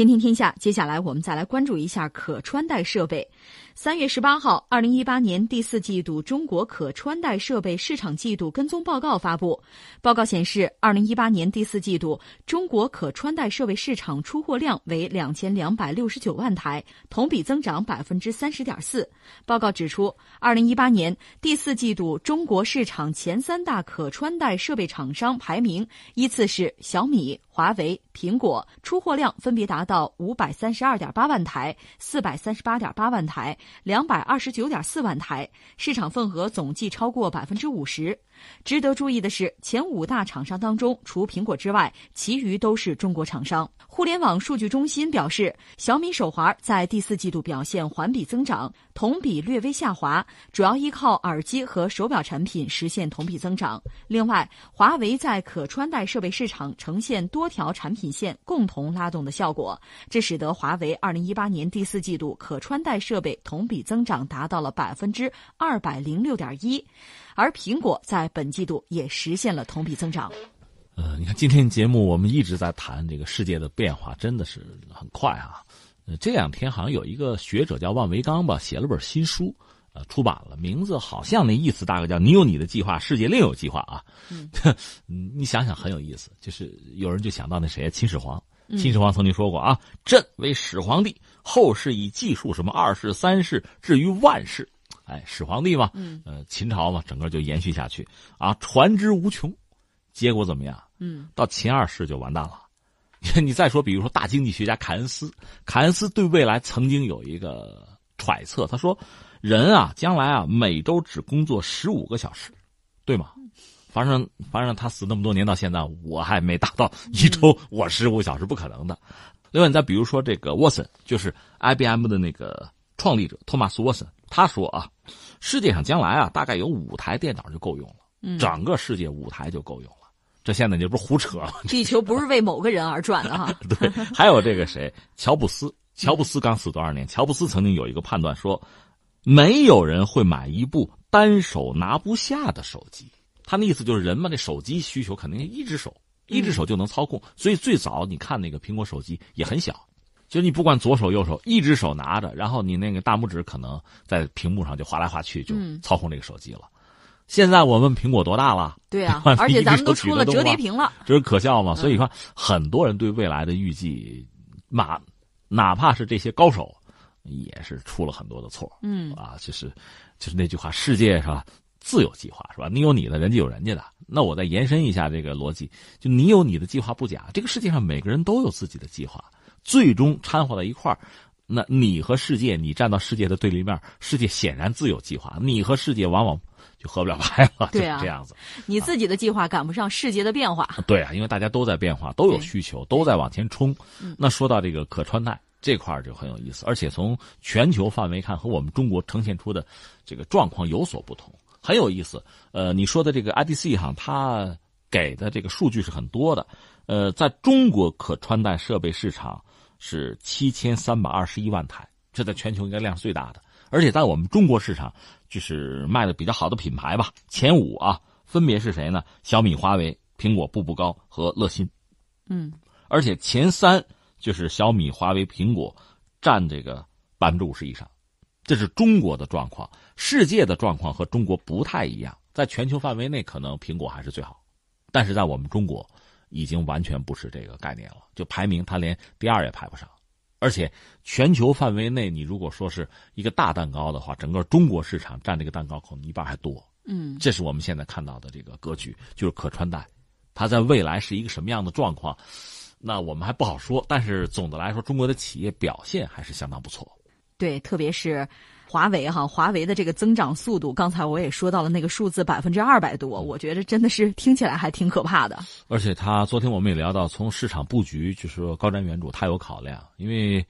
天天天下，接下来我们再来关注一下可穿戴设备。三月十八号，二零一八年第四季度中国可穿戴设备市场季度跟踪报告发布。报告显示，二零一八年第四季度中国可穿戴设备市场出货量为两千两百六十九万台，同比增长百分之三十点四。报告指出，二零一八年第四季度中国市场前三大可穿戴设备厂商排名依次是小米、华为、苹果，出货量分别达到五百三十二点八万台、四百三十八点八万台。两百二十九点四万台，市场份额总计超过百分之五十。值得注意的是，前五大厂商当中，除苹果之外，其余都是中国厂商。互联网数据中心表示，小米手环在第四季度表现环比增长，同比略微下滑，主要依靠耳机和手表产品实现同比增长。另外，华为在可穿戴设备市场呈现多条产品线共同拉动的效果，这使得华为二零一八年第四季度可穿戴设备同比增长达到了百分之二百零六点一，而苹果在本季度也实现了同比增长。呃，你看今天节目我们一直在谈这个世界的变化，真的是很快啊。这两天好像有一个学者叫万维刚吧，写了本新书，呃，出版了，名字好像那意思大概叫“你有你的计划，世界另有计划”啊。嗯，你想想很有意思，就是有人就想到那谁，秦始皇。秦始皇曾经说过啊：“朕为始皇帝，后世以计数什么二世、三世，至于万世。”哎，始皇帝嘛，嗯，呃，秦朝嘛，整个就延续下去啊，传之无穷。结果怎么样？嗯，到秦二世就完蛋了。你再说，比如说大经济学家凯恩斯，凯恩斯对未来曾经有一个揣测，他说：“人啊，将来啊，每周只工作十五个小时，对吗？”反正反正他死那么多年到现在，我还没达到一周我十五小时不可能的。另外，你再比如说这个沃森，就是 IBM 的那个创立者托马斯沃森，他说啊，世界上将来啊，大概有五台电脑就够用了，整个世界五台就够用了。这现在你不是胡扯吗？地球不是为某个人而转的哈。对，还有这个谁，乔布斯，乔布斯刚死多少年？乔布斯曾经有一个判断说，没有人会买一部单手拿不下的手机。他那意思就是人嘛，这手机需求肯定一只手，一只手就能操控。所以最早你看那个苹果手机也很小，就你不管左手右手，一只手拿着，然后你那个大拇指可能在屏幕上就划来划去，就操控这个手机了。现在我问苹果多大了？对啊，而且咱们都出了折叠屏了，这是可笑吗？所以说，很多人对未来的预计，哪哪怕是这些高手，也是出了很多的错。嗯啊，就是就是那句话，世界是吧？自有计划是吧？你有你的，人家有人家的。那我再延伸一下这个逻辑，就你有你的计划不假，这个世界上每个人都有自己的计划，最终掺和在一块儿。那你和世界，你站到世界的对立面，世界显然自有计划，你和世界往往。就合不了拍了，对啊，这样子，你自己的计划赶不上世界的变化。对啊，因为大家都在变化，都有需求，都在往前冲。那说到这个可穿戴这块就很有意思，而且从全球范围看，和我们中国呈现出的这个状况有所不同，很有意思。呃，你说的这个 IDC 哈，它给的这个数据是很多的。呃，在中国可穿戴设备市场是七千三百二十一万台，这在全球应该量是最大的。而且在我们中国市场，就是卖的比较好的品牌吧，前五啊，分别是谁呢？小米、华为、苹果、步步高和乐心。嗯，而且前三就是小米、华为、苹果，占这个百分之五十以上。这是中国的状况，世界的状况和中国不太一样。在全球范围内，可能苹果还是最好，但是在我们中国，已经完全不是这个概念了。就排名，它连第二也排不上。而且，全球范围内，你如果说是一个大蛋糕的话，整个中国市场占这个蛋糕可能一半还多。嗯，这是我们现在看到的这个格局，就是可穿戴，它在未来是一个什么样的状况，那我们还不好说。但是总的来说，中国的企业表现还是相当不错。对，特别是。华为哈，华为的这个增长速度，刚才我也说到了那个数字百分之二百多，我觉得真的是听起来还挺可怕的。而且他昨天我们也聊到，从市场布局就是说高瞻远瞩，他有考量，因为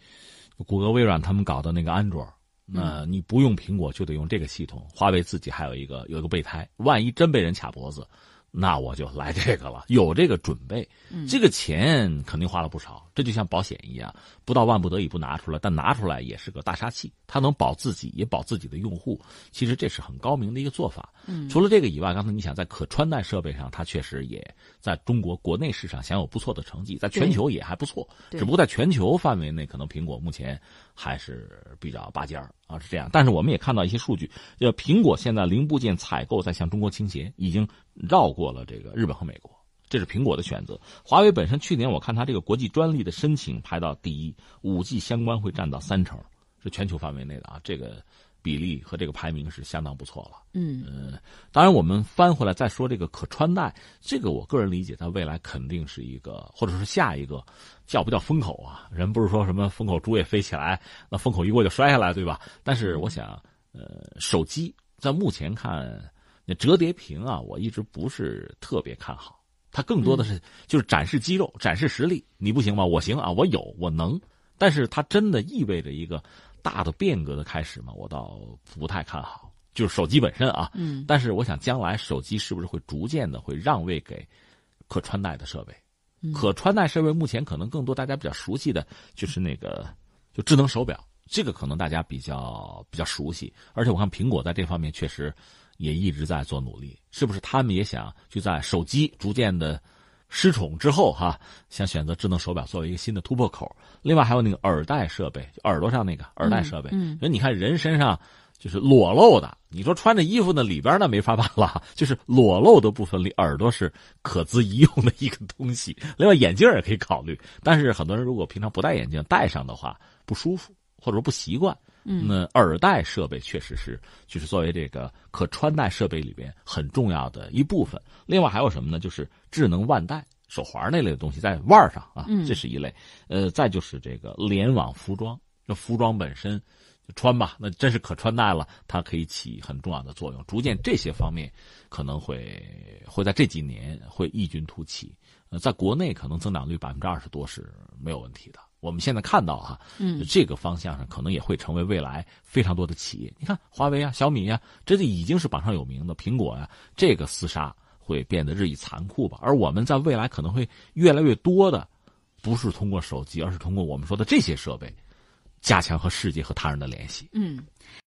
谷歌、微软他们搞的那个安卓，那你不用苹果就得用这个系统，华为自己还有一个有一个备胎，万一真被人卡脖子，那我就来这个了，有这个准备，这个钱肯定花了不少。这就像保险一样，不到万不得已不拿出来，但拿出来也是个大杀器。它能保自己，也保自己的用户。其实这是很高明的一个做法。除了这个以外，刚才你想在可穿戴设备上，它确实也在中国国内市场享有不错的成绩，在全球也还不错。只不过在全球范围内，可能苹果目前还是比较拔尖儿啊，是这样。但是我们也看到一些数据，就苹果现在零部件采购在向中国倾斜，已经绕过了这个日本和美国。这是苹果的选择。华为本身去年我看它这个国际专利的申请排到第一，五 G 相关会占到三成，是全球范围内的啊。这个比例和这个排名是相当不错了。嗯呃，当然我们翻回来再说这个可穿戴，这个我个人理解，它未来肯定是一个，或者是下一个叫不叫风口啊？人不是说什么风口猪也飞起来，那风口一过就摔下来，对吧？但是我想，呃，手机在目前看，那折叠屏啊，我一直不是特别看好。它更多的是就是展示肌肉、展示实力，你不行吗？我行啊，我有，我能。但是它真的意味着一个大的变革的开始嘛？我倒不太看好。就是手机本身啊，嗯，但是我想将来手机是不是会逐渐的会让位给可穿戴的设备？可穿戴设备目前可能更多大家比较熟悉的就是那个就智能手表，这个可能大家比较比较熟悉。而且我看苹果在这方面确实。也一直在做努力，是不是他们也想就在手机逐渐的失宠之后，哈，想选择智能手表作为一个新的突破口？另外还有那个耳戴设备，耳朵上那个耳戴设备，嗯，因为你看人身上就是裸露的，你说穿着衣服呢，里边呢没法办了，就是裸露的部分里，耳朵是可资一用的一个东西。另外眼镜也可以考虑，但是很多人如果平常不戴眼镜，戴上的话不舒服，或者说不习惯。嗯，那耳戴设备确实是，就是作为这个可穿戴设备里边很重要的一部分。另外还有什么呢？就是智能腕带、手环那类的东西在腕上啊，这是一类。呃，再就是这个联网服装，这服装本身就穿吧，那真是可穿戴了，它可以起很重要的作用。逐渐这些方面可能会会在这几年会异军突起。呃，在国内可能增长率百分之二十多是没有问题的。我们现在看到哈，嗯，这个方向上可能也会成为未来非常多的企业。你看华为啊、小米啊，这就已经是榜上有名的。苹果啊，这个厮杀会变得日益残酷吧？而我们在未来可能会越来越多的，不是通过手机，而是通过我们说的这些设备，加强和世界和他人的联系。嗯。